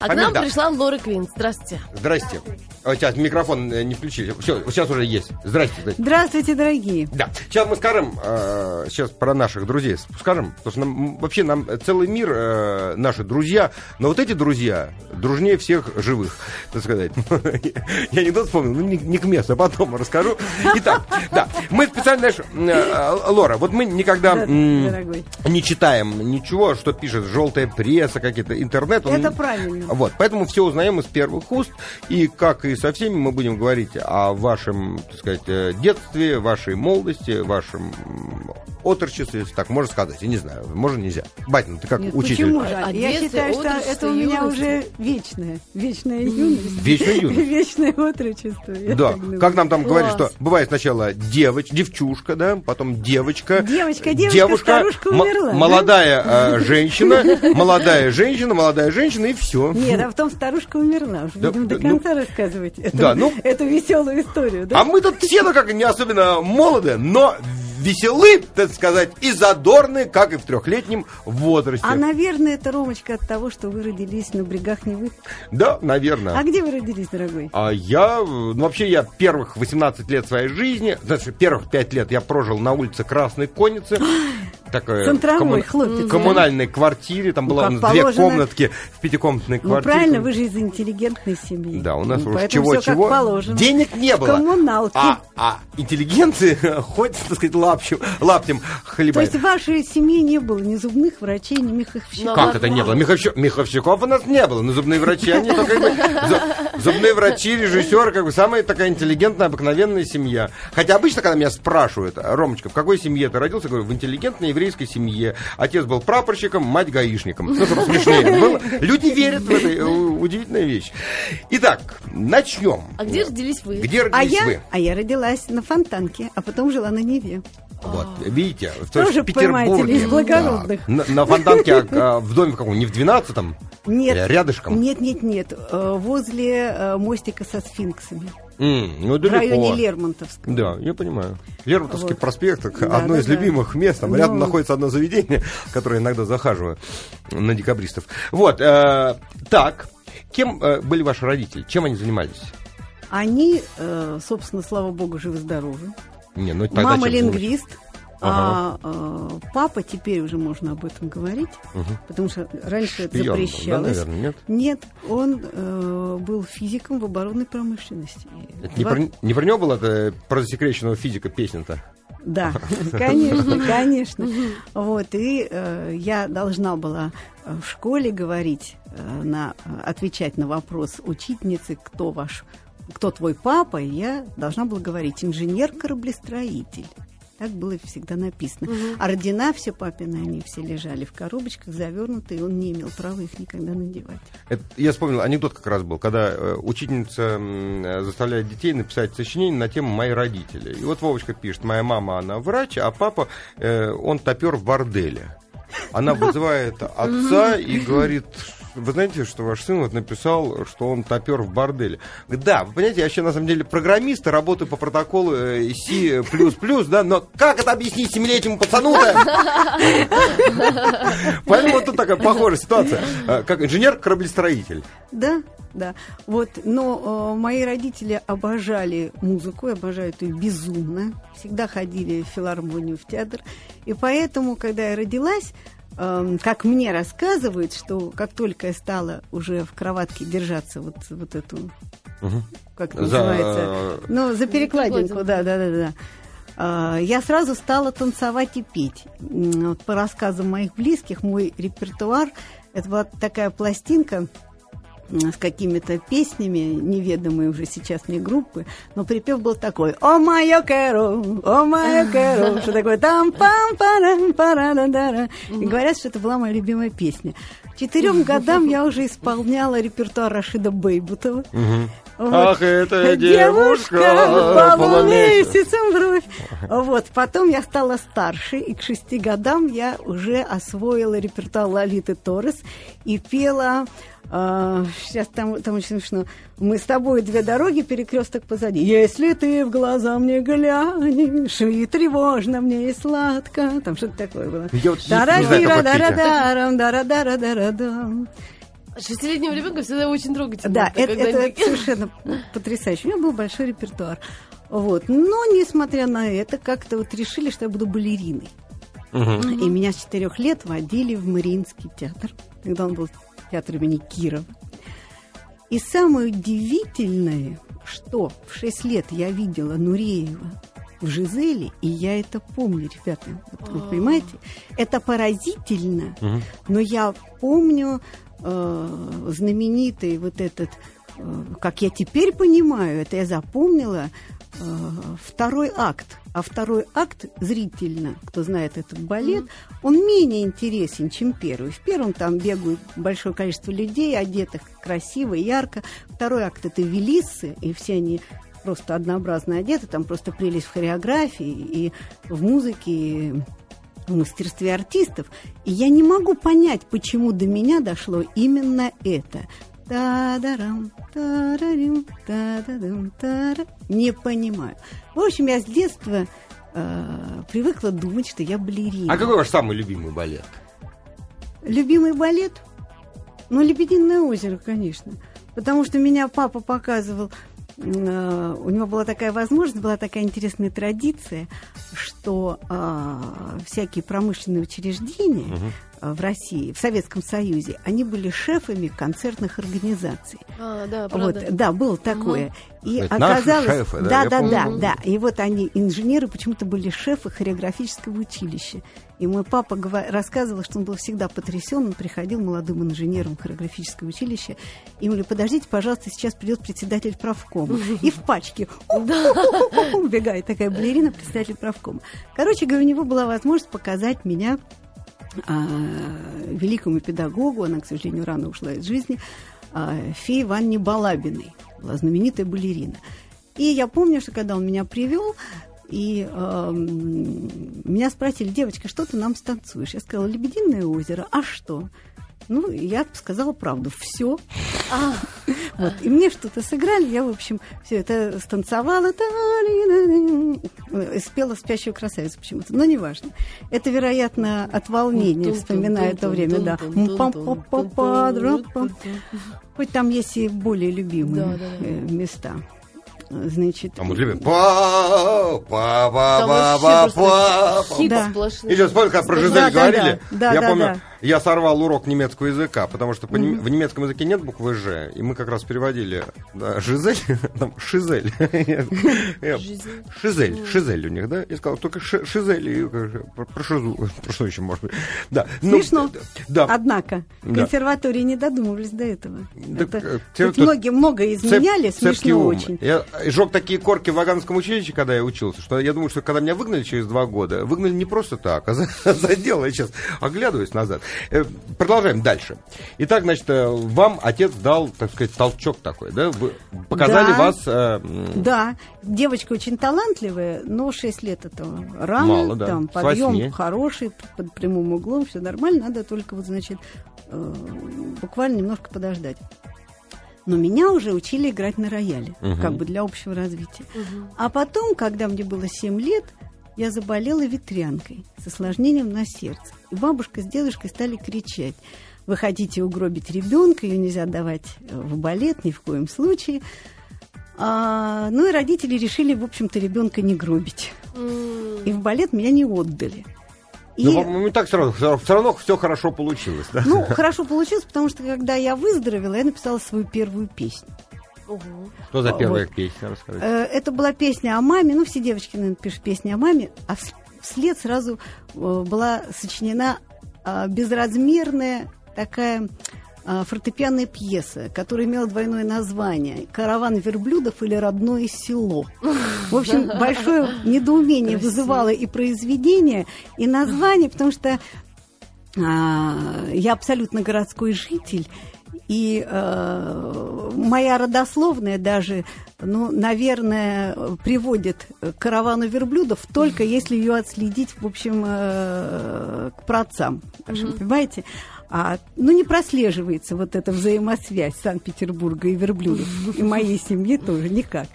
А к Фамилия, нам да. пришла Лора Квин. Здравствуйте. Здрасте. О, сейчас микрофон э, не включили. Все, сейчас уже есть. Здрасте. здрасте. Здравствуйте, дорогие. Да. Сейчас мы скажем, э, сейчас про наших друзей скажем, потому что нам, вообще нам целый мир э, наши друзья, но вот эти друзья дружнее всех живых, так сказать. Я не тот вспомнил, ну не, не к месту, а потом расскажу. Итак, да, мы специально, знаешь, э, Лора, вот мы никогда не читаем ничего, что пишет желтая пресса, какие-то интернет. Это правильно. Вот, поэтому все узнаем из первых уст, и как и со всеми мы будем говорить о вашем, так сказать, э, детстве, вашей молодости, вашем отрочестве, если так можно сказать, я не знаю, можно нельзя. Батин, ты как Нет, учитель? почему же? О Я детстве, считаю, что это у меня юности. уже вечное. Вечная юность. Вечная юность. Вечное отрочество. я Да, как нам там говорят, Класс. что бывает сначала девоч, девчушка, да, потом девочка. Девочка, девочка, старушка умерла, да? Молодая э, женщина, молодая женщина, молодая женщина, и все. Нет, а потом старушка умерла. Уже будем до ну- конца рассказывать эту, ну- эту веселую историю. Да? А мы тут все, ну как, не особенно молоды, но веселы, так сказать, и задорны, как и в трехлетнем возрасте. А, наверное, это, Ромочка, от того, что вы родились на брегах Невы. Да, наверное. А где вы родились, дорогой? А я, ну вообще я первых 18 лет своей жизни, значит, первых 5 лет я прожил на улице Красной Конницы. Такой Центровой хлопец, да? коммунальной квартире, там Ну, была у нас две положено. комнатки в пятикомнатной Ну, квартире. правильно, вы же из интеллигентной семьи. Да, у нас Ну, уж чего-чего. Денег не было. коммуналке. А, а интеллигенции хоть, так сказать, лаптем, лаптем То хлебает. есть в вашей семье не было ни зубных врачей, ни меховщиков? Как это не было? Миховщик- Миховщиков у нас не было, но зубные врачи, они только как бы, зу- зубные врачи, режиссеры, как бы самая такая интеллигентная, обыкновенная семья. Хотя обычно, когда меня спрашивают, Ромочка, в какой семье ты родился, я говорю, в интеллигентной еврейской семье. Отец был прапорщиком, мать гаишником. Ну, чтобы смешнее было. Люди верят в это, э, удивительная вещь. Итак, начнем. А где родились вы? Где А родились я, вы? а я родилась на Фонтанке, а потом жила на Неве. Вот, видите, в, Тоже, в Петербурге. из благородных. Да. На, на фонтанке, а, а, в доме каком? Не в 12-м? Нет. Или рядышком? Нет, нет, нет. э, Возле э, мостика со сфинксами. М, ну, В районе Лермонтовского. Да, я понимаю. Лермонтовский Вот. проспект, Да, одно да, из да. любимых мест. Там Ну. рядом находится одно заведение, которое иногда захаживаю на декабристов. Вот, э, так, кем э, были ваши родители? Чем они занимались? Они, э, собственно, слава богу, живы-здоровы. Не, ну, тогда Мама чем занимались? лингвист, а э, папа, теперь уже можно об этом говорить, потому что раньше это Шпион да, запрещалось. наверное, нет? Нет, он э, был физиком в оборонной промышленности. Это не, Два- про, не про него была эта про засекреченного физика песня-то? Да, конечно, конечно. Вот, и э, я должна была э, в школе говорить, э, на, отвечать на вопрос учительницы, кто ваш, кто твой папа, и я должна была говорить инженер-кораблестроитель. Так было всегда написано. А родина все папины, они все лежали в коробочках, завернутые, он не имел права их никогда надевать. Это, я вспомнил, анекдот как раз был, когда э, учительница э, заставляет детей написать сочинение на тему «Мои родители». И вот Вовочка пишет, моя мама, она врач, а папа, э, он топер в борделе. Она вызывает отца и говорит, вы знаете, что ваш сын вот написал, что он топер в борделе. Да, вы понимаете, я вообще на самом деле программист, работаю по протоколу э, C++, да, но как это объяснить семилетнему пацану-то? Поэтому вот тут такая похожая ситуация. Э, Как инженер-кораблестроитель. Да, да. Вот, но э, мои родители обожали музыку, обожают ее безумно. Всегда ходили в филармонию, в театр. И поэтому, когда я родилась, эм, как мне рассказывают, что как только я стала уже в кроватке держаться вот, вот эту, как это За, называется, ну, за перекладинку, да, да, да, да. А, Я сразу стала танцевать и петь. Вот по рассказам моих близких, мой репертуар это была такая пластинка с какими-то песнями, неведомые уже сейчас мне группы, но припев был такой «О майо керо, о майо керо», что такое там пам парам парададара. И говорят, что это была моя любимая песня. Четырем годам я уже исполняла репертуар Рашида Бейбутова. Вот. Ах, это девушка, по полумесяц. месяцам бровь. Вот, потом я стала старше, и к шести годам я уже освоила репертуар Лолиты Торрес и пела а, сейчас там, там очень смешно. Мы с тобой две дороги, перекресток позади. Если ты в глаза мне глянешь, и тревожно мне и сладко. Там что-то такое было. Я вот. Шестилетнего ребенка всегда очень трогательно. Да, это, когда это совершенно потрясающе. У меня был большой репертуар. Вот. Но, несмотря на это, как-то вот решили, что я буду балериной. Мгм. И меня с четырех лет водили в Мариинский театр. Тогда он был театр имени Кирова. И самое удивительное, что в шесть лет я видела Нуреева в Жизели, и я это помню, ребята. Вот вы А. понимаете? Это поразительно. Но я помню э, знаменитый вот этот, как я теперь понимаю, это я запомнила, э, второй акт. А второй акт зрительно, кто знает этот балет, он менее интересен, чем первый. В первом там бегают большое количество людей, одетых красиво, ярко. Второй акт это Велиссы, и все они просто однообразно одеты, там просто прелесть в хореографии и в музыке, и в мастерстве артистов. И я не могу понять, почему до меня дошло именно это. Та-дарам, та-да-дам. Не понимаю. В общем, я с детства э, привыкла думать, что я балерина. А какой ваш самый любимый балет? Любимый балет? Ну, «Лебединое озеро», конечно. Потому что меня папа показывал, э, у него была такая возможность, была такая интересная традиция, что э, всякие промышленные учреждения э, в России, в Советском Союзе, они были шефами концертных организаций. А, да, Вот, правда. да, было такое. И Это наши оказалось, шефы, да, да, я да, помню. да, да. И вот они, инженеры, почему-то были шефы хореографического училища. И мой папа рассказывал, что он был всегда потрясен. Он приходил молодым инженером хореографического училища. И ему говорили, подождите, пожалуйста, сейчас придет председатель правкома. И в пачке убегает такая балерина, председатель правкома. Короче говоря, у него была возможность показать меня великому педагогу, она, к сожалению, рано ушла из жизни, а, фее Ванне Балабиной, была знаменитая балерина. И я помню, что когда он меня привел, и эм, меня спросили, девочка, что ты нам станцуешь? Я сказала, «Лебединое озеро». А что? Ну, я сказала правду. Все. А, Вот. И мне что-то сыграли, я, в общем, все это станцевала, та-ли-ли-ли, спела спящую красавицу почему-то, но неважно. Это, вероятно, от волнения, вспоминаю то время, да. Хоть там есть и более любимые э, места. Значит, Там вот любят па па па па па па хит Да. сплошной. И сейчас помню, как про Жизель говорили, да, я да, помню, да. Я сорвал урок немецкого языка, потому что нем- в немецком языке нет буквы «ж», и мы как раз переводили да, «Жизель», там «Шизель». Шизель, Шизель у них, да? Я сказал, только Ши- Шизель, и э, про шизу, про что еще может быть. Да. ну, Смешно. Да. Однако, консерватории не додумывались до этого. Э, многие много изменяли, смешно очень. Я жег такие корки в Ваганском училище, когда я учился, что я думаю, что когда меня выгнали через два года, выгнали не просто так, а за дело. Я сейчас оглядываюсь назад. Э, Продолжаем дальше. Итак, значит, э, вам отец дал, так сказать, толчок такой, да? Вы показали Да. вас... э, Да, девочка очень талантливая, но 6 лет это рано. Мало, да. Там подъем хороший, под прямым углом, все нормально, надо только вот, значит, э, буквально немножко подождать. Но меня уже учили играть на рояле, Мгм. как бы для общего развития. Мгм. А потом, когда мне было 7 лет, я заболела ветрянкой с осложнением на сердце. И бабушка с дедушкой стали кричать. Вы хотите угробить ребенка, ее нельзя давать э, в балет ни в коем случае. А, ну и родители решили, в общем-то, ребенка не гробить. И в балет меня не отдали. И, Ну, по-моему, так все равно, все равно все хорошо получилось, да? ну, хорошо получилось, потому что когда я выздоровела, я написала свою первую песню. Ого. Что за вот. первая песня, расскажите? Э, Это была песня о маме. Ну, все девочки, наверное, пишут песни о маме. А вслед сразу э, была сочинена а, безразмерная такая а, фортепианная пьеса, которая имела двойное название «Караван верблюдов» или «Родное село». В общем, большое недоумение Красиво. вызывало и произведение, и название, потому что а, я абсолютно городской житель, и э, моя родословная даже, ну, наверное, приводит к каравану верблюдов только если ее отследить, в общем, э, к праотцам, нашим, понимаете? А, ну, не прослеживается вот эта взаимосвязь Санкт-Петербурга и верблюдов, и моей семьи тоже никак.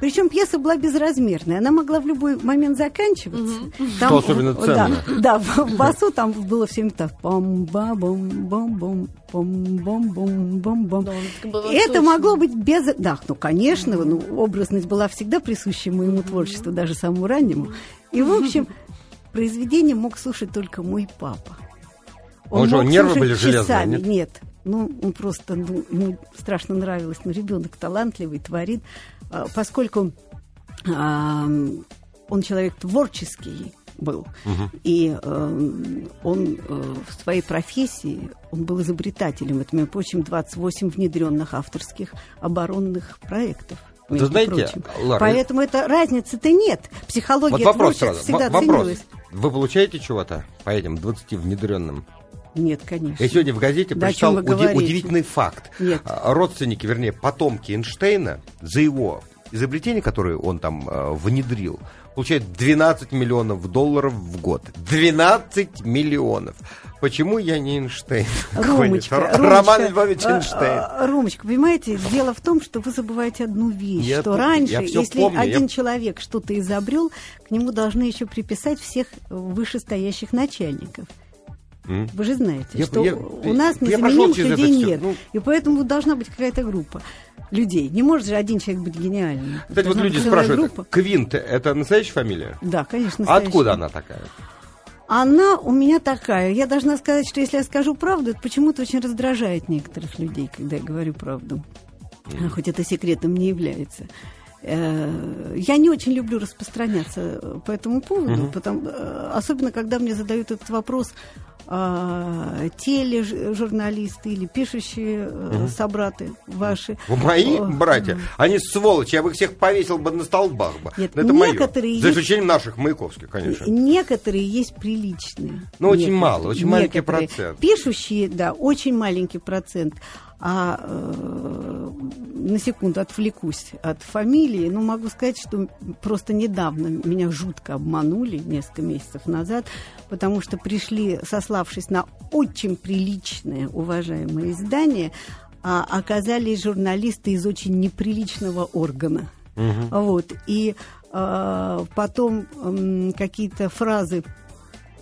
Причем пьеса была безразмерная. Она могла в любой момент заканчиваться. Там, Что особенно ценно. Да, да, в басу там было все время так. пам ба бом бом бом бом бом бом бом бом Да, это точно. могло быть без... Да, ну, конечно, ну, образность была всегда присуща моему творчеству, даже самому раннему. И, в общем, произведение мог слушать только мой папа. Он что, мог нервы слушать были железные, нет? Нет. Ну, он просто, ну, ему страшно нравилось. Ну, ребенок талантливый, творит. А, Поскольку а, он человек творческий был, и э, он э, в своей профессии, он был изобретателем. Это, между прочим, 28 внедренных авторских оборонных проектов. Вы между знаете, прочим. Лара, Поэтому это разницы-то нет. Психология Вот вопрос сразу. всегда Во- Вопрос. ценилась. Вы получаете чего-то по этим 20 внедренным? Нет, конечно. Я сегодня в газете Да прочитал уди- говорите? удивительный факт. Нет. А, Родственники, вернее, потомки Эйнштейна за его изобретение, которое он там э, внедрил, получают 12 миллионов долларов в год. 12 миллионов. Почему я не Эйнштейн? Ромочка, Р- Роман Львович а, Эйнштейн. а, Ромочка, понимаете, дело в том, что вы забываете одну вещь, Я что раньше, если помню, один я- человек что-то изобрел, к нему должны еще приписать всех вышестоящих начальников. Вы же знаете, Я- что я- у нас я незаменимых людей нет. Ну. И поэтому должна быть какая-то группа людей. Не может же один человек быть гениальным. Кстати, вот люди спрашивают, группа. Квинт это настоящая фамилия? Да, конечно. А Откуда она такая? Она у меня такая. Я должна сказать, что если я скажу правду, это почему-то очень раздражает некоторых людей, когда я говорю правду. А Хоть это секретом не является. Э, Я не очень люблю распространяться по этому поводу, потому, э, особенно когда мне задают этот вопрос а, тележурналисты или пишущие э, собраты ваши. Мои братья, они сволочи, я бы их всех повесил бы на столбах бы. Нет, это некоторые За есть- исключением наших Маяковских, конечно. Некоторые есть приличные. Ну, очень мало, очень маленький Некоторые. процент. Пишущие, да, очень маленький процент. А э, на секунду отвлекусь от фамилии, но могу сказать, что просто недавно меня жутко обманули несколько месяцев назад, потому что пришли, сославшись на очень приличное, уважаемое издание, а оказались журналисты из очень неприличного органа. Вот. И э, потом м, какие-то фразы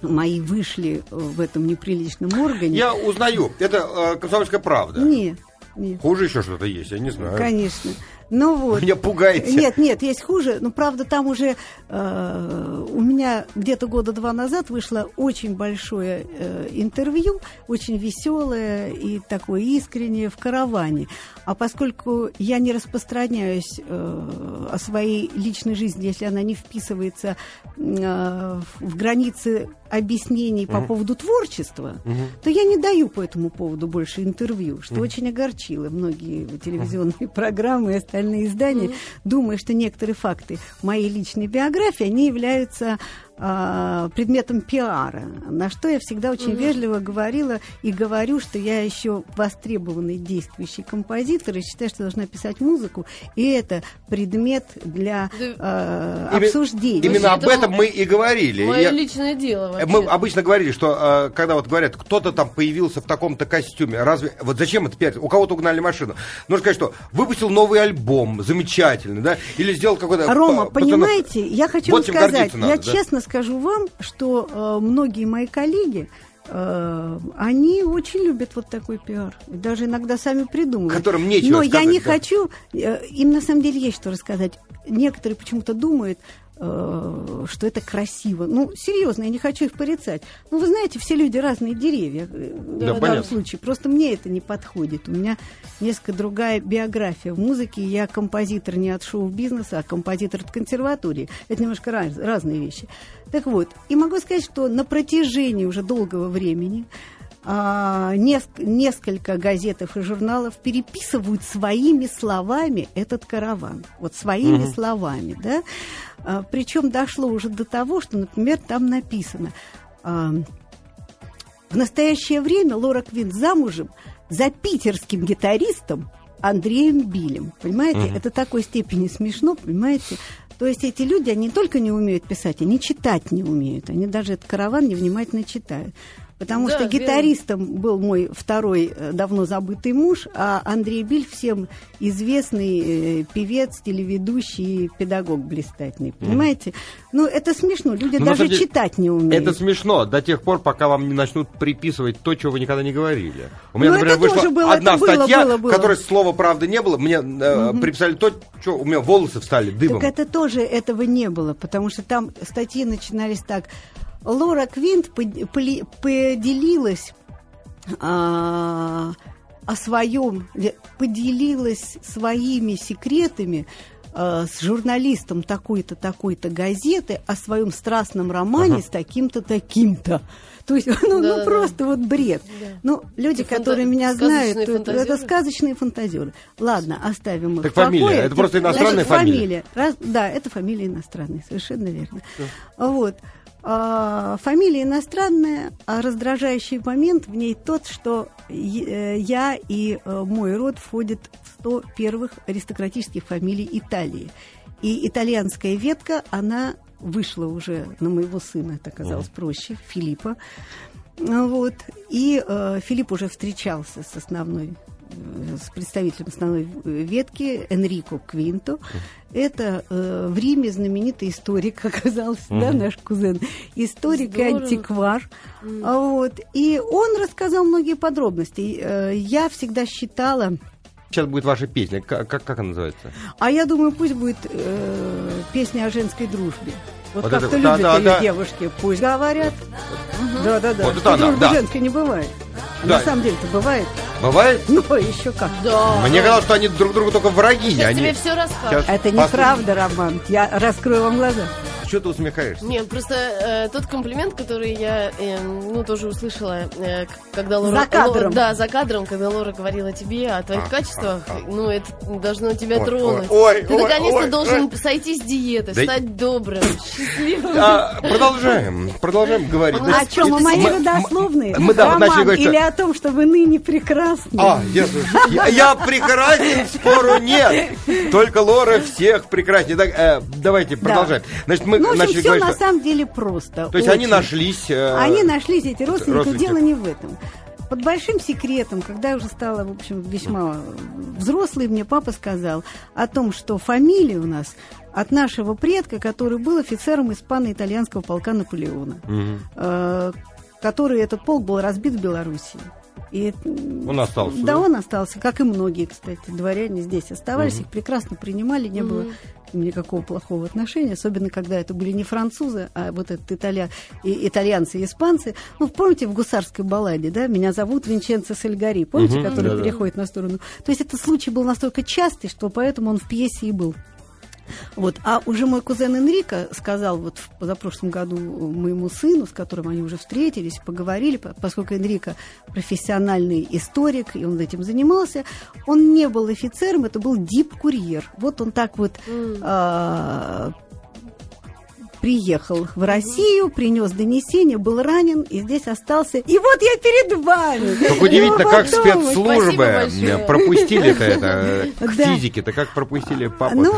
мои вышли в этом неприличном органе. Я узнаю, это э, комсомольская правда. Нет, нет, Хуже еще что-то есть, я не знаю. конечно. Ну вот. Меня пугаете. Нет, нет, есть хуже. Но правда, там уже э, у меня где-то года два назад вышло очень большое э, интервью, очень веселое и такое искреннее в караване. А поскольку я не распространяюсь э, о своей личной жизни, если она не вписывается э, в границы объяснений по поводу творчества, то я не даю по этому поводу больше интервью, что очень огорчило многие телевизионные программы и остальные издания, думая, что некоторые факты моей личной биографии, они являются а, предметом пиара, на что я всегда очень вежливо говорила и говорю, что я еще востребованный действующий композитор и считаю, что должна писать музыку, и это предмет для Да. а, Име- обсуждения. Именно об Это этом мы и говорили. Мое Я- личное дело вообще. Мы обычно говорили, что э, когда вот говорят, кто-то там появился в таком-то костюме, разве вот зачем это пиарить? У кого-то угнали машину. Нужно сказать, что выпустил новый альбом, замечательный, да, или сделал какой-то. Рома, п- постанов- понимаете, я хочу Вот вам сказать, надо, я да? честно скажу вам, что э, многие мои коллеги, э, они очень любят вот такой пиар. Даже иногда сами придумывают. Которым нечего Но я не да. хочу, э, им на самом деле есть что рассказать. Некоторые почему-то думают, что это красиво. Ну, серьезно, я не хочу их порицать. Ну, вы знаете, все люди разные деревья э, в данном случае. Просто мне это не подходит. У меня несколько другая биография в музыке. Я композитор не от шоу-бизнеса, а композитор от консерватории. Это немножко раз- разные вещи. Так вот, и могу сказать, что на протяжении уже долгого времени а, неск- несколько газетов и журналов переписывают своими словами этот караван. Вот своими словами, да. А, причем дошло уже до того, что, например, там написано... а, в настоящее время Лора Квин замужем за питерским гитаристом Андреем Билем. Понимаете? Это такой степени смешно, понимаете? То есть эти люди, они не только не умеют писать, они читать не умеют. Они даже этот караван невнимательно читают. Потому Да, что верно. гитаристом был мой второй э, давно забытый муж, а Андрей Биль всем известный э, певец, телеведущий, педагог блистательный. Понимаете? Ну, это смешно. Люди Ну, даже деле, читать не умеют. Это смешно до тех пор, пока вам не начнут приписывать то, чего вы никогда не говорили. У меня, Ну, например, это вышла тоже было, одна это было, статья, было, было. в которой слова правды не было. Мне э, приписали то, что у меня волосы встали дымом. Так это тоже этого не было, потому что там статьи начинались так. Лора Квинт поделилась а, о своем, поделилась своими секретами а, с журналистом такой-то, такой-то газеты о своем страстном романе Ага. с таким-то, таким-то. То есть, ну, ну, Да-да-да. просто вот бред. Да. Ну, люди, Это фанта- которые меня сказочные знают, это, это фантазеры? сказочные фантазеры. Ладно, оставим их Так в покое. фамилия, это просто Значит, иностранная фамилия. Раз- да, это фамилия иностранная, совершенно верно. Вот. А, фамилия иностранная, а раздражающий момент в ней тот, что э, я и э, мой род входят в 100 первых аристократических фамилий Италии. И итальянская ветка, она вышла уже на моего сына, это оказалось проще, Филиппа. Вот. И э, Филипп уже встречался с основной с представителем основной ветки Энрико Квинто. Это э, в Риме знаменитый историк оказался, да, наш кузен. Историк и Здорово. антиквар. А Вот. И он рассказал многие подробности. Э, Я всегда считала, Сейчас будет ваша песня. Как, как, как она называется? а я думаю, пусть будет э, песня о женской дружбе. Вот, Вот как это- то да, любят да, ее да. девушки, пусть говорят. Да, да, да. Вот это она, да. женской не бывает. А Да. На самом деле-то бывает. Бывает? Ну, еще как. Да. Мне казалось, что они друг другу только враги. Сейчас Они... тебе все расскажут. Это неправда, Роман. Я раскрою вам глаза. Что ты усмехаешься? Нет, просто э, тот комплимент, который я, э, ну, тоже услышала, э, когда Лора... За кадром. Ло- да, за кадром, когда Лора говорила тебе о твоих А, качествах, а, а. ну, это должно тебя Ой, тронуть. ой, Ты ой, наконец-то ой, должен ой. сойти с диеты, Да- стать добрым, счастливым. А, продолжаем, продолжаем говорить. О чем? О моей мы- родословной? мы, да, Роман, начали говорить, или о том, что вы ныне прекрасны? А, я, слушаю. я, я прекрасен, спору нет. Только Лора всех прекраснее. Так, э, давайте Да. продолжаем. Значит, мы Ну, в общем, начали все говорить, на что... самом деле просто. То есть они очень. нашлись... э, Они нашлись, эти родственники, родственники. дело не в этом. Под большим секретом, когда я уже стала, в общем, весьма взрослой, мне папа сказал о том, что фамилия у нас от нашего предка, который был офицером испано-итальянского полка Наполеона, Мгм. э, который этот полк был разбит в Белоруссии. И, Он остался, Да, да? он остался, как и многие, кстати, дворяне здесь оставались, их прекрасно принимали, не было к ним никакого плохого отношения, особенно когда это были не французы, а вот этот италья... и, итальянцы и испанцы. Ну, помните в гусарской балладе, да, меня зовут Винченцо Сальгари, помните, Мгм, который да-да. переходит на сторону. То есть этот случай был настолько частый, что поэтому он в пьесе и был. Вот. А уже мой кузен Энрико сказал вот в позапрошлом году моему сыну, с которым они уже встретились, поговорили, по- поскольку Энрико профессиональный историк, и он этим занимался, он не был офицером, это был дип-курьер. Вот он так вот а, приехал в Россию, принес донесение, был ранен и здесь остался. И вот я перед вами. Как удивительно, как спецслужбы э, пропустили-то это к Да. физике-то, как пропустили папу. Ну,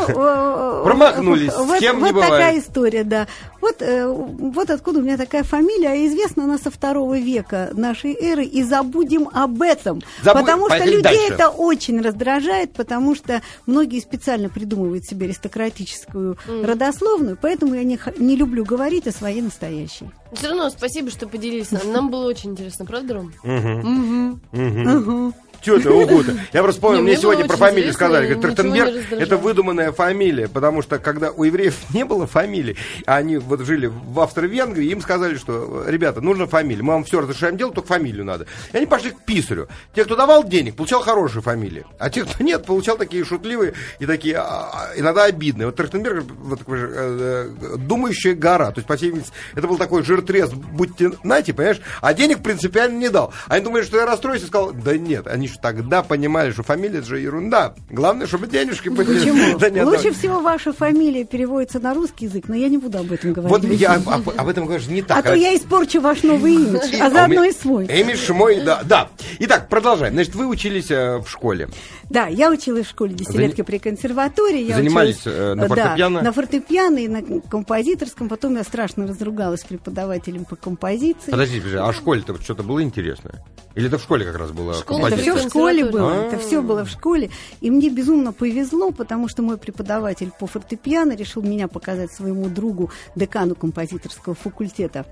Промахнулись, Вот, с кем вот не бывает. такая история, да. Вот, э, вот откуда у меня такая фамилия, а известна она со второго века нашей эры, и забудем об этом. Забудь- потому что поехали людей дальше. это очень раздражает, потому что многие специально придумывают себе аристократическую родословную, поэтому я не, не люблю говорить о своей настоящей. Все равно спасибо, что поделились. Нам, нам было очень интересно, правда, Ром? Мгм. Мгм. Мгм. Чего ты, угу-то? Я просто помню, Не, мне сегодня про фамилию сказали. не Трахтенберг это выдуманная фамилия, потому что когда у евреев не было фамилии, а они вот жили в Австро-Венгрии, им сказали, что, ребята, нужна фамилия, мы вам все разрешаем делать, только фамилию надо. И они пошли к писарю. Те, кто давал денег, получал хорошие фамилии, а те, кто нет, получал такие шутливые и такие а, а, иногда обидные. Вот Трахтенберг, вот э, э, думающая гора, то есть, по всей видимости, это был такой жиртрез, будьте нати, понимаешь, а денег принципиально не дал. Они думали, что я расстроюсь и сказал, да нет, они еще тогда понимали, что фамилия же ерунда. Главное, чтобы денежки были. Почему? Да не Лучше одно. всего ваша фамилия переводится на русский язык, но я не буду об этом говорить. Вот я об, об этом говорю не А так. то я испорчу ваш новый имидж, а у заодно и свой. Имидж мой, да, да. Итак, продолжаем. Значит, вы учились э, в школе. Да, я училась в школе десятилетки при консерватории. Я Занимались, училась, э, на фортепиано? Да, на фортепиано и на композиторском. Потом я страшно разругалась с преподавателем по композиции. Подождите, подождите, а в школе-то что-то было интересное? Или это в школе как раз было Школа Это все в школе было. Это все было в школе. И мне безумно повезло, потому что мой преподаватель по фортепиано решил меня показать своему другу, декану композиторского факультета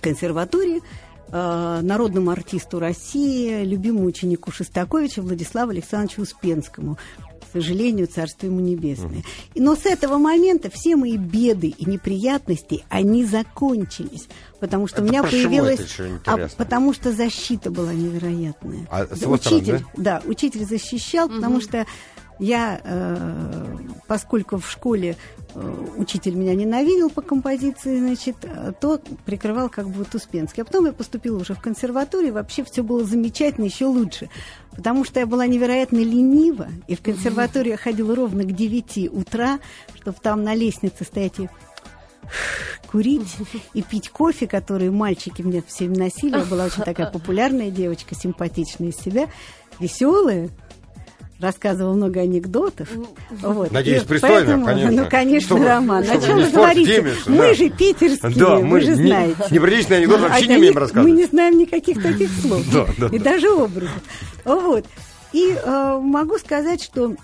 консерватории, э, народному артисту России, любимому ученику Шостаковича Владиславу Александровичу Успенскому. К сожалению, царство ему небесное. И- Но с этого момента все мои беды и неприятности, они закончились. Потому что у Это меня почему появилась... а, потому что защита была невероятная. А с Да, его стороны, учитель, да, учитель защищал, потому что я, э, поскольку в школе э, учитель меня ненавидел по композиции, значит, э, то прикрывал как вот Успенский. А потом я поступила уже в консерваторию, вообще все было замечательно, еще лучше. Потому что я была невероятно ленива, и в консерваторию я ходила ровно к 9 утра, чтобы там на лестнице стоять и курить и пить кофе, который мальчики мне все носили. Я была очень такая популярная девочка, симпатичная из себя, веселая. Рассказывала много анекдотов. Вот. Надеюсь, И пристойно, поэтому, конечно. Ну, конечно, Чтобы- Роман. чтобы О чем вы говорите? имидж, мы да. же питерские, Да, вы мы же не- знаете. неприличный анекдот вообще А не умеем рассказывать. Мы не знаем никаких таких слов. Да, да, И да. даже образов. Вот. И э, могу сказать, что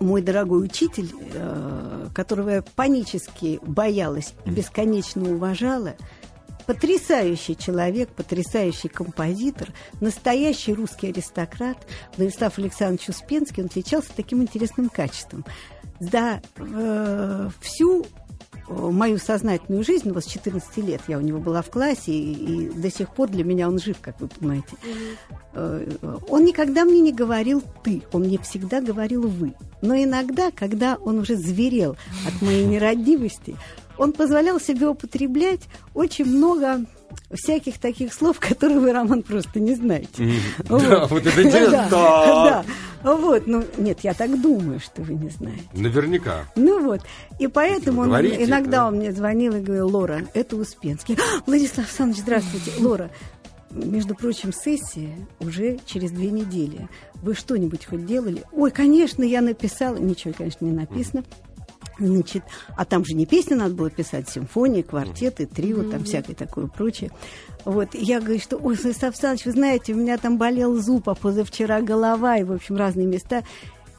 мой дорогой учитель, э, которого я панически боялась и бесконечно уважала, потрясающий человек, потрясающий композитор, настоящий русский аристократ, Владислав Александрович Успенский, он отличался таким интересным качеством. За э, всю э, мою сознательную жизнь, ну, вот с 14 лет я у него была в классе, и, и до сих пор для меня он жив, как вы понимаете. Э, Он никогда мне не говорил «ты», он мне всегда говорил «вы». Но иногда, когда он уже зверел от моей нерадивости, он позволял себе употреблять очень много всяких таких слов, которые вы, Роман, просто не знаете. Да, вот это интересно. Да. Вот, ну, нет, я так думаю, что вы не знаете. Наверняка. Ну вот, и поэтому он, говорите, иногда да. он мне звонил и говорил, Лора, это Успенский. «А, Владислав Александрович, здравствуйте. Лора, между прочим, сессия уже через две недели. Вы что-нибудь хоть делали? Ой, конечно, я написала. Ничего, конечно, не написано. Значит, а там же не песни надо было писать, симфонии, квартеты, трио, там всякое такое прочее. Вот, и я говорю, что, ой, Владислав Александрович, вы знаете, у меня там болел зуб, а позавчера голова, и, в общем, разные места.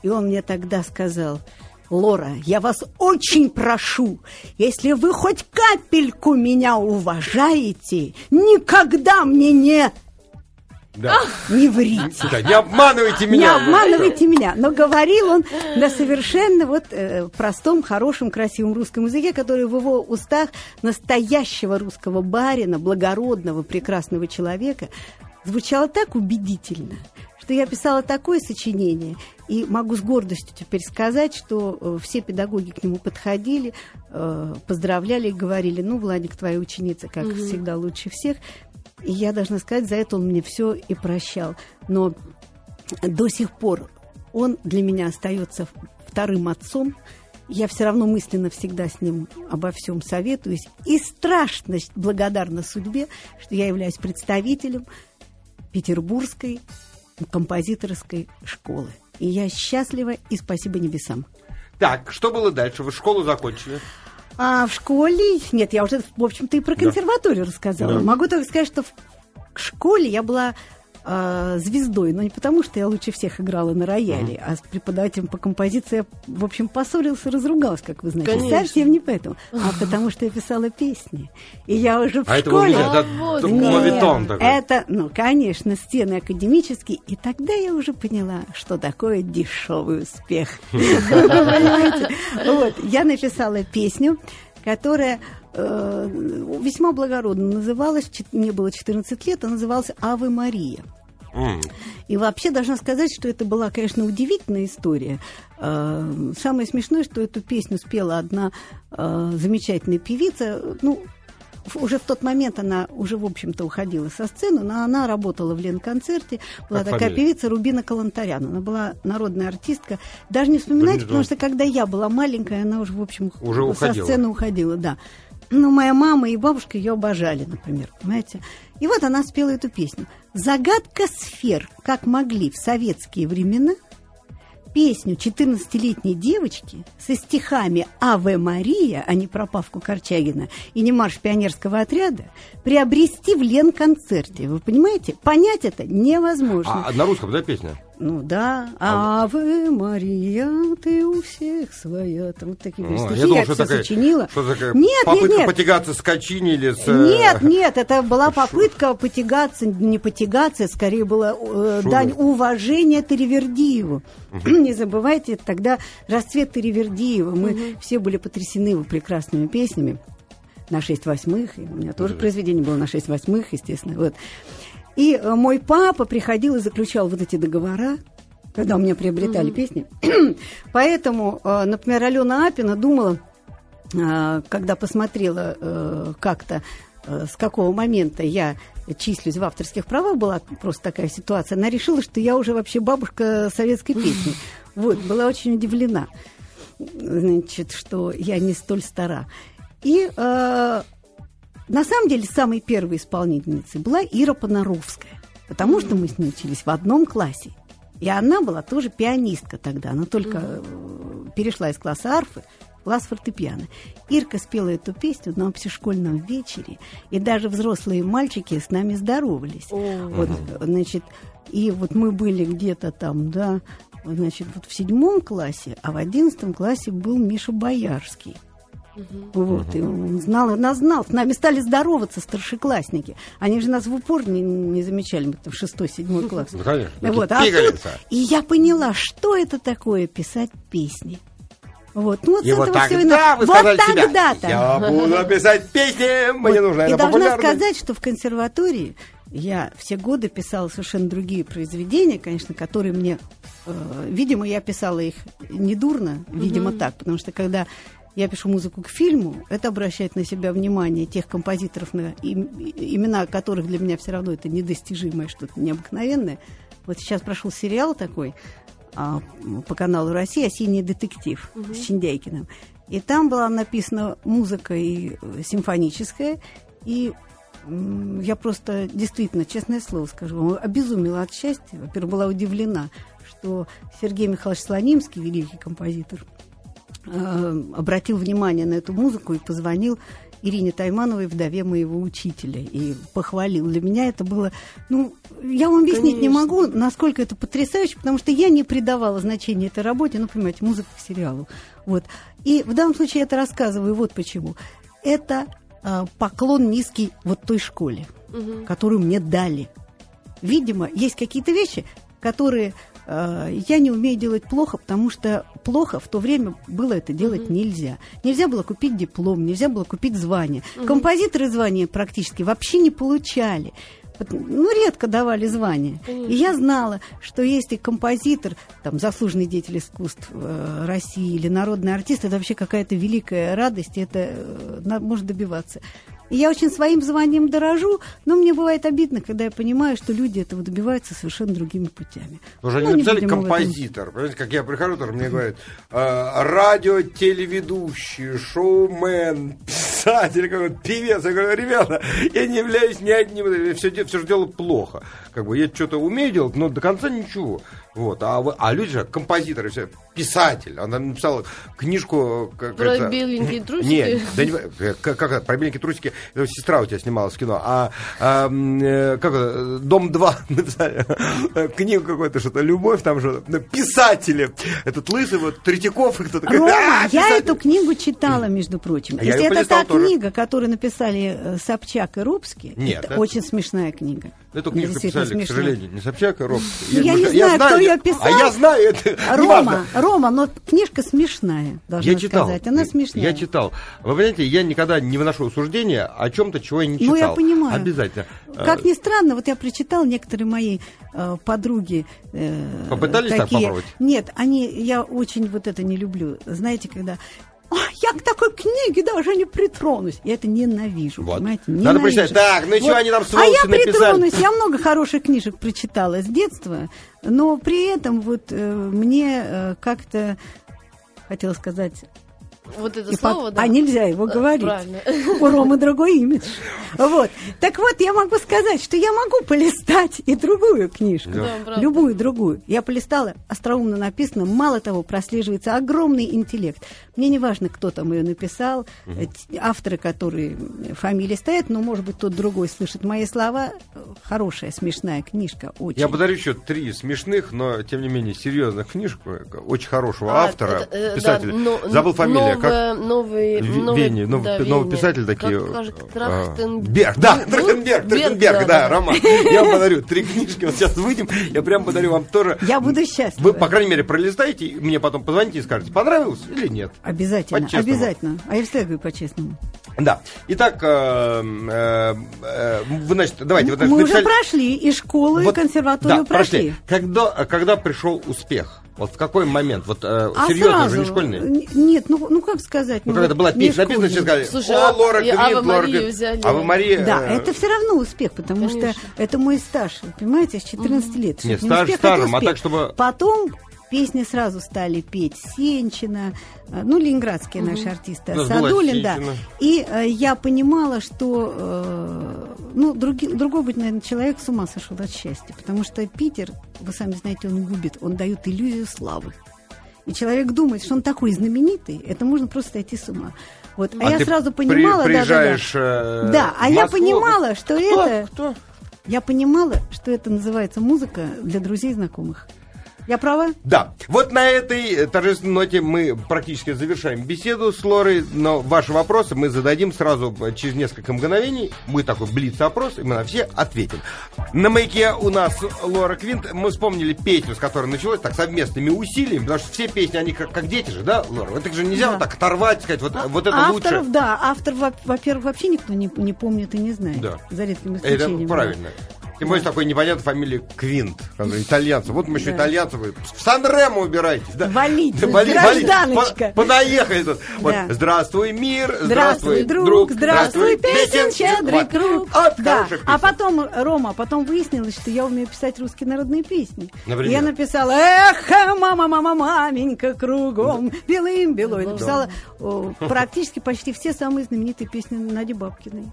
И он мне тогда сказал, Лора, я вас очень прошу, если вы хоть капельку меня уважаете, никогда мне не, Да. не врите. Да, не обманывайте Не меня. обманывайте меня. Но говорил он на совершенно вот э, простом, хорошем, красивом русском языке, который в его устах настоящего русского барина, благородного, прекрасного человека, звучало так убедительно, что я писала такое сочинение, и могу с гордостью теперь сказать, что э, все педагоги к нему подходили, э, поздравляли и говорили, ну, Владик, твоя ученица, как всегда, лучше всех. И я должна сказать, за это он мне все и прощал. Но до сих пор он для меня остается вторым отцом. Я все равно мысленно всегда с ним обо всем советуюсь. И страшно благодарна судьбе, что я являюсь представителем Петербургской композиторской школы. И я счастлива и спасибо небесам. Так, что было дальше? Вы школу закончили? А в школе... Нет, я уже, в общем-то, и про Да. консерваторию рассказала. Да. Могу только сказать, что в школе я была а, звездой, но не потому, что я лучше всех играла на рояле, а с преподавателем по композиции я, в общем, поссорилась и разругалась, как вы знаете. Конечно. Совсем не поэтому, а потому что я писала песни. И я уже в А школе... это вот т- как. мовитон такой. это, ну, конечно, стены академические. И тогда я уже поняла, что такое дешевый успех. Понимаете? Вот, я написала песню, которая э, весьма благородно называлась, мне было 14 лет, она называлась «Аве Мария». И вообще должна сказать, что это была, конечно, удивительная история. Э, Самое смешное, что эту песню спела одна э, замечательная певица. Ну, уже в тот момент она уже, в общем-то, уходила со сцены, но она работала в Ленконцерте. Была как такая фамилия? певица Рубина Калантарян. Она была народная артистка. Даже не вспоминайте, потому что когда я была маленькая, она уже, в общем, уже со уходила. сцены уходила, да. Ну, моя мама и бабушка ее обожали, например, понимаете? И вот она спела эту песню. «Загадка сфер, как могли в советские времена – песню 14-летней девочки со стихами «Аве Мария», а не про Павку Корчагина, и не марш пионерского отряда, приобрести в Лен-концерте. Вы понимаете? Понять это невозможно. А на русском, да, песня? Ну да, а Аве Мария, ты у всех своя. Там вот такие О, стихи я, думал, я что все такая, сочинила. Что такая нет, попытка нет, нет. потягаться с Качини или с... Нет, нет, это была попытка потягаться, не потягаться, скорее была э, дань уважения Теревердиеву. Угу. Не забывайте, тогда расцвет Теревердиева. Мы угу. все были потрясены его прекрасными песнями на 6 восьмых. И у меня тоже да. произведение было на 6 восьмых, естественно. Вот. И э, мой папа приходил и заключал вот эти договора, когда у меня приобретали mm-hmm. песни. Поэтому, э, например, Алена Апина думала, э, когда посмотрела как-то, с какого момента я числюсь в авторских правах, была просто такая ситуация, она решила, что я уже вообще бабушка советской песни. Вот, была очень удивлена, значит, что я не столь стара. И на самом деле, самой первой исполнительницей была Ира Понаровская, потому что мы с ней учились в одном классе. И она была тоже пианистка тогда. Она только mm-hmm. перешла из класса арфы в класс фортепиано. Ирка спела эту песню на общешкольном вечере, и даже взрослые мальчики с нами здоровались. Вот, значит, и вот мы были где-то там, да, значит, вот в седьмом классе, а в одиннадцатом классе был Миша Боярский. Угу. Вот, и он знал, нас знал. С нами стали здороваться старшеклассники. Они же нас в упор не, не замечали, мы там шестой, седьмой класс. Ну, конечно. Вот. А тут, и я поняла, что это такое писать песни. Вот, ну вот и вот тогда вы вот тогда-то. Я буду писать песни, мне нужно И должна сказать, что в консерватории я все годы писала совершенно другие произведения, конечно, которые мне, э, видимо, я писала их недурно, видимо, так, потому что когда я пишу музыку к фильму, это обращает на себя внимание тех композиторов, на им, имена которых для меня все равно это недостижимое, что-то необыкновенное. Вот сейчас прошел сериал такой а, по каналу Россия «Синий детектив» угу. с Чиндяйкиным. И там была написана музыка и э, симфоническая, и я просто действительно, честное слово скажу, обезумела от счастья. Во-первых, была удивлена, что Сергей Михайлович Слонимский, великий композитор, Э, обратил внимание на эту музыку и позвонил Ирине Таймановой, вдове моего учителя, и похвалил. Для меня это было... Ну, я вам объяснить Конечно. не могу, насколько это потрясающе, потому что я не придавала значения этой работе, ну, понимаете, музыка к сериалу. Вот. И в данном случае я это рассказываю вот почему. Это э, поклон низкий вот той школе, угу. которую мне дали. Видимо, есть какие-то вещи, которые я не умею делать плохо, потому что плохо в то время было это делать mm-hmm. нельзя. Нельзя было купить диплом, нельзя было купить звание. Mm-hmm. Композиторы звания практически вообще не получали. Ну, редко давали звания. Конечно. И я знала, что если композитор, там, заслуженный деятель искусств э, России или народный артист, это вообще какая-то великая радость, и это э, может добиваться. И я очень своим званием дорожу, но мне бывает обидно, когда я понимаю, что люди этого добиваются совершенно другими путями. Уже ну, не написали композитор. Понимаете, как я прихожу, тоже мне говорят, э, радио, телеведущий, шоумен, писатель, какой-то певец. Я говорю, ребята, я не являюсь ни одним, все, все же делаю плохо. Как бы я что-то умею делать, но до конца ничего. Вот. А, а люди же композиторы, все, писатель. Она написала книжку... Как про это... беленькие трусики? Нет, да не, как, как про беленькие трусики, это сестра у тебя снималась в кино. А, а э, как это, «Дом-2» написали книгу какую-то, что-то «Любовь», там что-то. Ну, писатели. Этот лысый вот Третьяков. Кто такой, Рома, а, я эту книгу читала, между прочим. А Если это та тоже. книга, которую написали э, Собчак и Рубский, Нет, это, это очень смешная книга. Эту книжку писали, смешная. к сожалению, не Собчак, а Робский. Я, я не знаю, знаю, кто ее писал. А я знаю это. Рома, Рома, но книжка смешная, должна я читал, сказать. Она смешная. Я читал. Вы понимаете, я никогда не выношу суждения о чем-то, чего я не читал. Ну, я понимаю. Обязательно. Как ни странно, вот я прочитал некоторые мои э, подруги. Э, Попытались такие... так попробовать? Нет, они, я очень вот это не люблю. Знаете, когда «А, я к такой книге даже не притронусь. Я это ненавижу, Вот. понимаете? Надо Ненавижу. прочитать. Так, ну и чего они там А сволочи я написали? притронусь. Я много хороших книжек прочитала с детства, но при этом вот э, мне э, как-то хотела сказать Вот это и слово, пот- да. А нельзя его Да, говорить. правильно. У Ромы другой имидж. Вот. Так вот, я могу сказать, что я могу полистать и другую книжку. Да, правда. любую другую. Я полистала, остроумно написано. Мало того, прослеживается огромный интеллект. Мне не важно, кто там ее написал, э, т- авторы, которые э, фамилии стоят, но, может быть, тот другой слышит мои слова. Э, Хорошая, смешная книжка, очень. Я подарю еще три смешных, но тем не менее серьезных книжек э, очень хорошего А, автора, это, э, да, писателя. но- Забыл как Новый, новый, Вени, нов- да, новый писатель такие. Как, а, Трахтенберг. Берг, да, Ну, Трахтенберг, Берг, Трахтенберг, да, да. Роман. Я вам подарю три книжки, вот сейчас выйдем, я прям подарю вам тоже. Я буду счастлива. Вы, по крайней мере, пролистайте, и мне потом позвоните и скажете, понравилось или нет. Обязательно, обязательно. А я всегда говорю по-честному. Да. Итак, э, э, э, вы, значит, давайте, вы, значит, Мы уже написали- прошли и школу, Вот, и консерваторию да, прошли. Когда, когда пришел успех? Вот в какой момент? Вот э, А серьезно, сразу? уже не школьный? Н- Нет, ну, ну как сказать? Ну, ну, когда это была не песня написана, все сказали, Слушай, о, а- Лора и Грин, Ава Лора Марию Грин». взяли. А вы Мария... Да, э, это все равно успех, потому Конечно. что это мой стаж, понимаете, с 14 лет. Нет, Не стаж успех, стажем, а так, чтобы- Потом песни сразу стали петь Сенчина, э, ну, ленинградские наши артисты, У нас была Садулин, да. И э, я понимала, что, э, ну, други- другой быть, наверное, человек с ума сошел от счастья, потому что Питер, вы сами знаете, он губит, он дает иллюзию славы. И человек думает, что он такой знаменитый, это можно просто сойти с ума. Вот. А, А я сразу при- понимала, да, да, да. э, Да, а я понимала, что кто? это... Кто? Я понимала, что это называется музыка для друзей и знакомых. Я права? Да, вот на этой э, торжественной ноте мы практически завершаем беседу с Лорой, но ваши вопросы мы зададим сразу через несколько мгновений. Будет такой блиц-опрос, и мы на все ответим. На маяке у нас Лора Квинт. Мы вспомнили песню, с которой началось, так, совместными усилиями, потому что все песни, они как, как дети же, да, Лора? Это же нельзя Да. вот так оторвать, сказать, вот, вот это Авторов, лучше. да, автор, во- во-первых, вообще никто не, не помнит и не знает. Да. За редким Это исключением. да. Тем более такой непонятной фамилии Квинт, итальянцев. Вот мы еще итальянцев, в Сан-Ремо убирайтесь. Да? Валите, Да, вали- вали- гражданочка. по- Понаехали тут. Вот, здравствуй, мир, Здравствуй, друг, здравствуй, песен, щедрый круг. Да. А потом, Рома, потом выяснилось, что я умею писать русские народные песни. И я написала «Эх, мама, мама, маменька, кругом, белым белой». Написала практически почти все самые знаменитые песни Нади Бабкиной.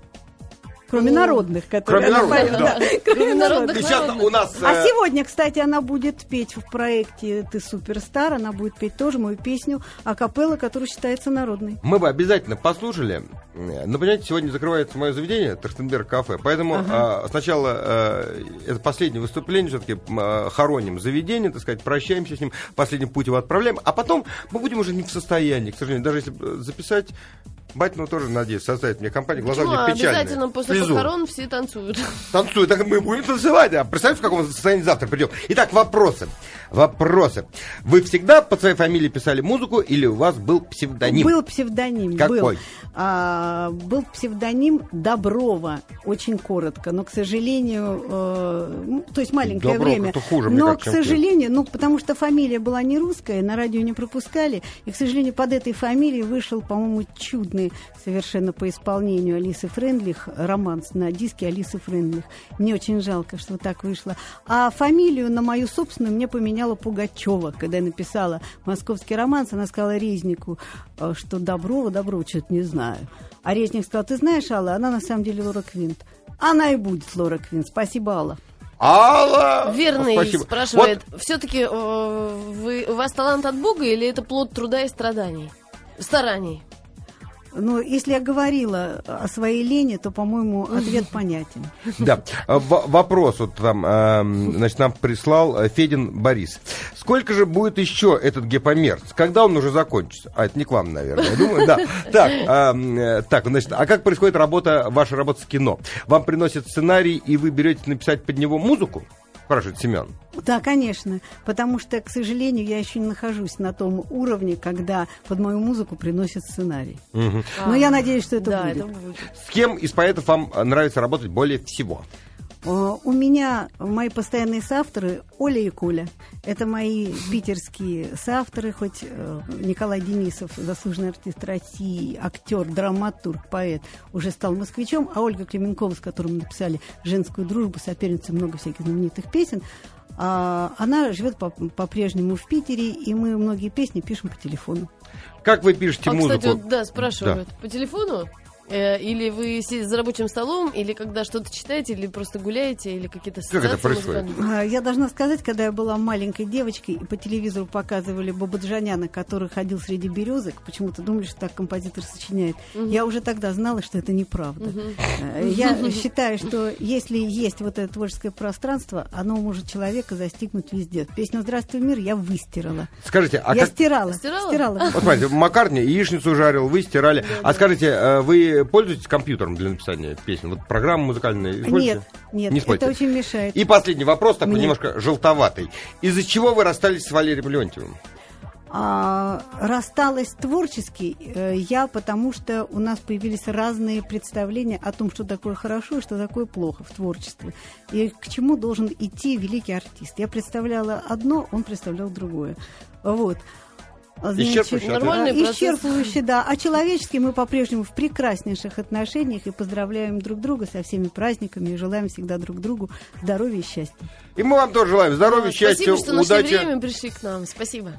Кроме Ну, народных, которые кроме народных, да. Кроме Кроме народных. сейчас у нас... А э, сегодня, кстати, она будет петь в проекте «Ты суперстар», она будет петь тоже мою песню акапелла, которая считается народной. Мы бы обязательно послушали. Э, Но, понимаете, сегодня закрывается мое заведение, Трахтенберг кафе. Поэтому а, сначала э, это последнее выступление, все-таки хороним заведение, так сказать, прощаемся с ним, последний путь его отправляем. А потом мы будем уже не в состоянии, к сожалению, даже если э, записать. Батину тоже, надеюсь, составит мне компанию. Глаза Почему? у меня печальные. Обязательно после Слезу. похорон все танцуют. Танцует, так мы будем танцевать. А представьте, в каком состоянии завтра придем. Итак, вопросы. Вопросы. Вы всегда под своей фамилией писали музыку или у вас был псевдоним? Был псевдоним. Какой? Был, А, был псевдоним Доброва, очень коротко, но, к сожалению, э, ну, то есть маленькое Добров время. это хуже, но, кажется, к сожалению, ну, потому что фамилия была не русская, на радио не пропускали, и, к сожалению, под этой фамилией вышел, по-моему, чудный совершенно по исполнению Алисы Френдлих романс на диске Алисы Френдлих. Мне очень жалко, что так вышло. А фамилию на мою собственную мне поменяла Пугачева, когда я написала «Московский романс», она сказала Резнику, э, что Доброва, Доброва, что-то не знаю. А Резник сказал, ты знаешь, Алла, она на самом деле Лора Квинт. Она и будет Лора Квинт. Спасибо, Алла. Алла! Верный Спасибо. спрашивает, все-таки вы, у вас талант от Бога или это плод труда и страданий? Стараний. Но если я говорила о своей лени, то, по-моему, ответ понятен. Да. А, в- Вопрос вот там, эм, значит, нам прислал э, Федин Борис. Сколько же будет еще этот гепомерц? Когда он уже закончится? А, это не к вам, наверное, я думаю, да. Так, эм, э, так, значит, а как происходит работа, ваша работа с кино? Вам приносят сценарий, и вы берете написать под него музыку? Спрашивает Семен. Да, конечно, потому что, к сожалению, я еще не нахожусь на том уровне, когда под мою музыку приносят сценарий. Но я надеюсь, что это да, будет. это будет. С кем из поэтов вам нравится работать более всего? Э, У меня мои постоянные соавторы Оля и Коля. Это мои питерские соавторы, хоть э, Николай Денисов, заслуженный артист России, актер, драматург, поэт, уже стал москвичом, а Ольга Клименкова, с которой мы написали «Женскую дружбу», соперница много всяких знаменитых песен, а, она живет по- по-прежнему в Питере, и мы многие песни пишем по телефону. Как вы пишете А, музыку? кстати, вот, да, спрашивают. По телефону? Э, Или вы сидите за рабочим столом, или когда что-то читаете, или просто гуляете, или какие-то Как это происходит? А, Я должна сказать, когда я была маленькой девочкой, и по телевизору показывали Бабаджаняна, который ходил среди березок, почему-то думали, что так композитор сочиняет. Я уже тогда знала, что это неправда. Э, Я считаю, что если есть вот это творческое пространство, оно может человека застигнуть везде. Песню «Здравствуй, мир» я выстирала. Скажите, а я как... стирала. Стирала? Вот смотрите, Маккартни яичницу жарил, вы стирали. А скажите, э, вы пользуетесь компьютером для написания песен? Вот программы музыкальные используете? Нет, нет, Не это очень мешает. И последний вопрос, такой Мне. немножко желтоватый. Из-за чего вы расстались с Валерием Леонтьевым? А, рассталась творчески э, я, потому что у нас появились разные представления о том, что такое хорошо и что такое плохо в творчестве. И к чему должен идти великий артист. Я представляла одно, он представлял другое. Вот. А, Исчерпывающий а, процесс. Исчерпывающий, да. А человечески мы по-прежнему в прекраснейших отношениях и поздравляем друг друга со всеми праздниками и желаем всегда друг другу здоровья и счастья. И мы вам тоже желаем здоровья, Да, счастья, Спасибо, что нашли удачи. время, пришли к нам. Спасибо.